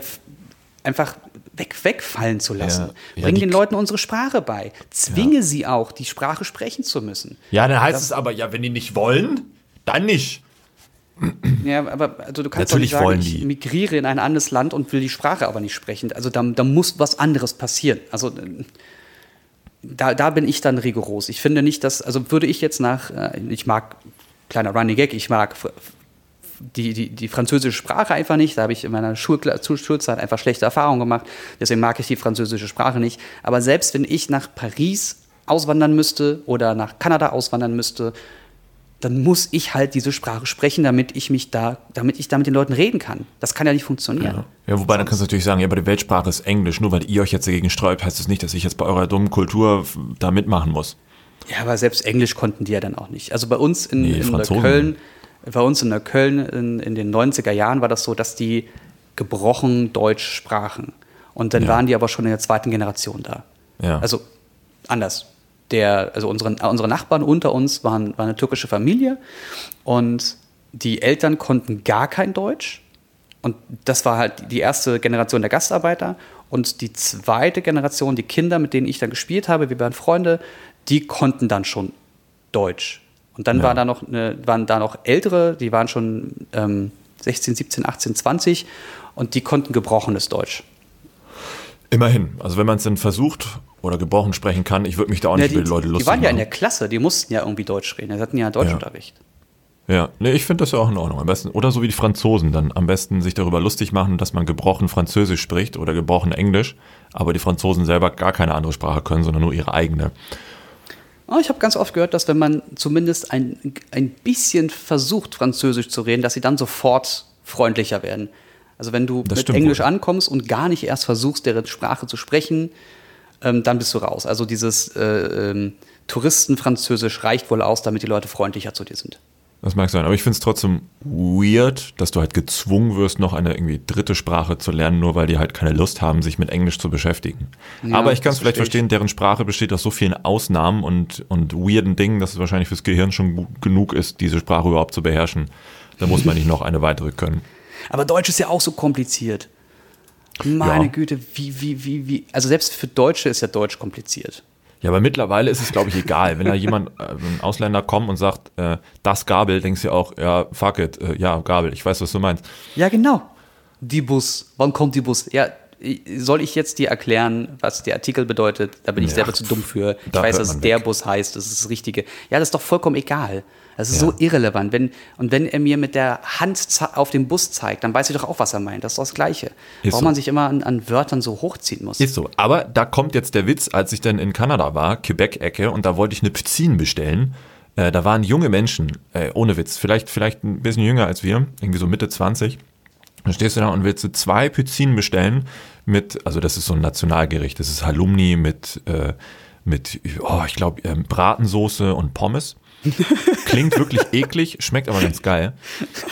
einfach weg, wegfallen zu lassen. Ja, ja, Bring den Leuten unsere Sprache bei. Zwinge ja. sie auch, die Sprache sprechen zu müssen. Ja, dann heißt das, es aber, ja, wenn die nicht wollen, dann nicht. Ja, aber also du kannst Natürlich doch nicht sagen, ich migriere in ein anderes Land und will die Sprache aber nicht sprechen. Also da, da muss was anderes passieren. Also da, da bin ich dann rigoros. Ich finde nicht, dass, also würde ich jetzt nach, äh, ich mag, kleiner Running Gag, ich mag die, die, die französische Sprache einfach nicht. Da habe ich in meiner Schul Schulzeit einfach schlechte Erfahrungen gemacht. Deswegen mag ich die französische Sprache nicht. Aber selbst wenn ich nach Paris auswandern müsste oder nach Kanada auswandern müsste, dann muss ich halt diese Sprache sprechen, damit ich mich da, damit ich da mit den Leuten reden kann. Das kann ja nicht funktionieren. Ja, ja wobei dann kannst du natürlich sagen, ja, aber die Weltsprache ist Englisch. Nur weil ihr euch jetzt dagegen sträubt, heißt das nicht, dass ich jetzt bei eurer dummen Kultur da mitmachen muss. Ja, aber selbst Englisch konnten die ja dann auch nicht. Also bei uns in, nee, in Köln bei uns in der Köln in, in, den 90er Jahren war das so, dass die gebrochen Deutsch sprachen. Und dann ja. waren die aber schon in der zweiten Generation da. Ja. Also anders. Der, also unsere, unsere Nachbarn unter uns waren, waren eine türkische Familie und die Eltern konnten gar kein Deutsch. Und das war halt die erste Generation der Gastarbeiter. Und die zweite Generation, die Kinder, mit denen ich dann gespielt habe, wir waren Freunde, die konnten dann schon Deutsch. Und dann ja. war da noch eine, waren da noch ältere, die waren schon ähm, 16, 17, 18, 20 und die konnten gebrochenes Deutsch. Immerhin. Also wenn man es dann versucht oder gebrochen sprechen kann, ich würde mich da auch nicht ja, die, Leute lustig Die waren ja in der Klasse, die mussten ja irgendwie Deutsch reden. Die hatten ja Deutschunterricht. Ja. ja, nee, ich finde das ja auch in Ordnung. Am besten, oder so wie die Franzosen dann am besten sich darüber lustig machen, dass man gebrochen Französisch spricht oder gebrochen Englisch, aber die Franzosen selber gar keine andere Sprache können, sondern nur ihre eigene. Ich habe ganz oft gehört, dass wenn man zumindest ein, ein bisschen versucht, Französisch zu reden, dass sie dann sofort freundlicher werden. Also wenn du das mit Englisch wohl. ankommst und gar nicht erst versuchst, deren Sprache zu sprechen, ähm, dann bist du raus. Also dieses äh, ähm, Touristenfranzösisch reicht wohl aus, damit die Leute freundlicher zu dir sind. Das mag sein, aber ich finde es trotzdem weird, dass du halt gezwungen wirst, noch eine irgendwie dritte Sprache zu lernen, nur weil die halt keine Lust haben, sich mit Englisch zu beschäftigen. Ja, aber ich kann es vielleicht verstehe ich. verstehen, deren Sprache besteht aus so vielen Ausnahmen und, und weirden Dingen, dass es wahrscheinlich fürs Gehirn schon gut genug ist, diese Sprache überhaupt zu beherrschen. Da muss man nicht noch eine weitere können. Aber Deutsch ist ja auch so kompliziert. Meine Ja. Güte, wie, wie, wie, wie. Also selbst für Deutsche ist ja Deutsch kompliziert. Ja, aber mittlerweile ist es, glaube ich, egal. Wenn da jemand, äh, ein Ausländer kommt und sagt, äh, das Gabel, denkst du ja auch, ja, fuck it, äh, ja, Gabel, ich weiß, was du meinst. Ja, genau. Die Bus. Wann kommt die Bus? Ja, soll ich jetzt dir erklären, was der Artikel bedeutet? Da bin ich Ja. selber zu dumm für. Ich weiß, dass man der weg. Bus heißt, das ist das Richtige. Ja, das ist doch vollkommen egal. Das ist Ja. so irrelevant. Wenn, und wenn er mir mit der Hand auf den Bus zeigt, dann weiß ich doch auch, was er meint. Das ist doch das Gleiche. Ist Warum so. man sich immer an, an Wörtern so hochziehen muss. Ist so. Aber da kommt jetzt der Witz, als ich dann in Kanada war, Quebec-Ecke, und da wollte ich eine Pizzin bestellen. Äh, da waren junge Menschen, äh, ohne Witz, vielleicht, vielleicht ein bisschen jünger als wir, irgendwie so Mitte 20. Dann stehst du da und willst du zwei Pizzinen bestellen mit, also das ist so ein Nationalgericht, das ist Halloumi mit, äh, mit oh, ich glaube, ähm, Bratensoße und Pommes. Klingt wirklich eklig, schmeckt aber ganz geil.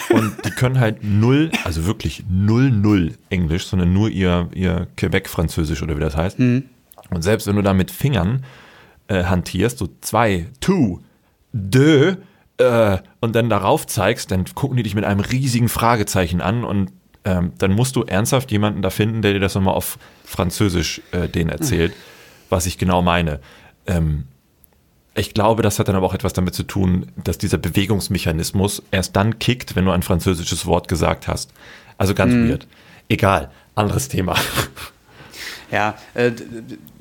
Und die können halt null, also wirklich null, null Englisch, sondern nur ihr, ihr Quebec-Französisch oder wie das heißt. Und selbst wenn du da mit Fingern äh, hantierst, so zwei, two, deux, äh, und dann darauf zeigst, dann gucken die dich mit einem riesigen Fragezeichen an und ähm, dann musst du ernsthaft jemanden da finden, der dir das nochmal auf Französisch äh, denen erzählt, was ich genau meine. Ähm, ich glaube, das hat dann aber auch etwas damit zu tun, dass dieser Bewegungsmechanismus erst dann kickt, wenn du ein französisches Wort gesagt hast. Also ganz weird. Egal, anderes Thema. Ja, äh,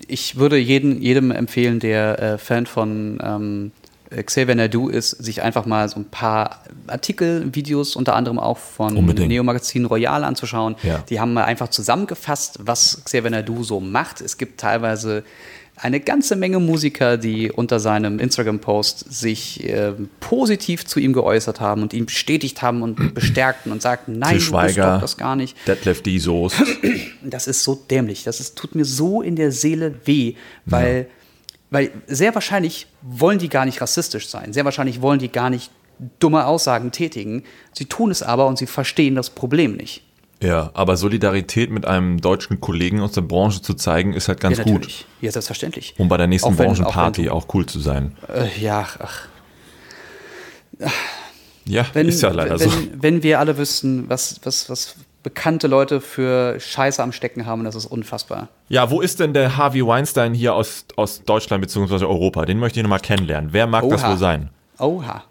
ich würde jeden, jedem empfehlen, der äh, Fan von ähm, Xavier Naidu ist, sich einfach mal so ein paar Artikel, Videos, unter anderem auch von Unbedingt. Neo Magazin Royal anzuschauen. Ja. Die haben mal einfach zusammengefasst, was Xavier Naidu so macht. Es gibt teilweise eine ganze Menge Musiker, die unter seinem Instagram-Post sich äh, positiv zu ihm geäußert haben und ihn bestätigt haben und bestärkten und sagten, nein, Til du bist Schweiger. doch das gar nicht. Detlef die Soße. Das ist so dämlich. Das ist, tut mir so in der Seele weh, weil, weil sehr wahrscheinlich wollen die gar nicht rassistisch sein. Sehr wahrscheinlich wollen die gar nicht dumme Aussagen tätigen. Sie tun es aber und sie verstehen das Problem nicht. Ja, aber Solidarität mit einem deutschen Kollegen aus der Branche zu zeigen, ist halt ganz ja, gut. Ja, selbstverständlich. Um bei der nächsten Auch wenn- Branchenparty auch auch, cool zu sein. Äh, ja, ach. Ja, Wenn, ist ja leider wenn, so. wenn wir alle wüssten, was, was, was bekannte Leute für Scheiße am Stecken haben, das ist unfassbar. Ja, wo ist denn der Harvey Weinstein hier aus, aus Deutschland bzw. Europa? Den möchte ich nochmal kennenlernen. Wer mag das Oha. wohl sein? Oha.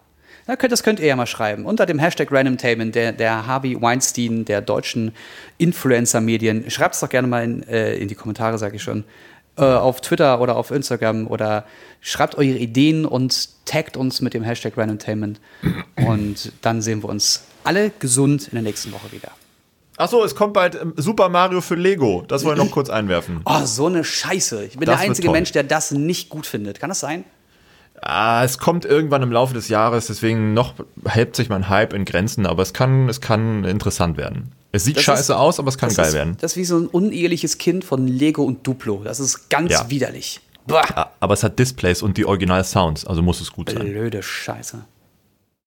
Na, könnt, das könnt ihr ja mal schreiben. Unter dem Hashtag Randomtainment, der, der Harvey Weinstein der deutschen Influencer-Medien. Schreibt es doch gerne mal in, äh, in die Kommentare, sage ich schon. Äh, auf Twitter oder auf Instagram oder schreibt eure Ideen und taggt uns mit dem Hashtag Randomtainment. Und dann sehen wir uns alle gesund in der nächsten Woche wieder. Achso, es kommt bald ähm, Super Mario für Lego. Das wollen wir noch kurz einwerfen. Oh, so eine Scheiße. Ich bin Das der einzige. Mensch, der das nicht gut findet. Kann das sein? Ah, es kommt irgendwann im Laufe des Jahres, deswegen noch hält sich mein Hype in Grenzen, aber es kann, es kann interessant werden. Es sieht Das scheiße ist- aus, aber es kann geil ist, werden. Das ist wie so ein uneheliches Kind von Lego und Duplo. Das ist ganz Ja. widerlich. Bah. Ah, Aber es hat Displays und die Original-Sounds, also muss es gut sein. Blöde Scheiße.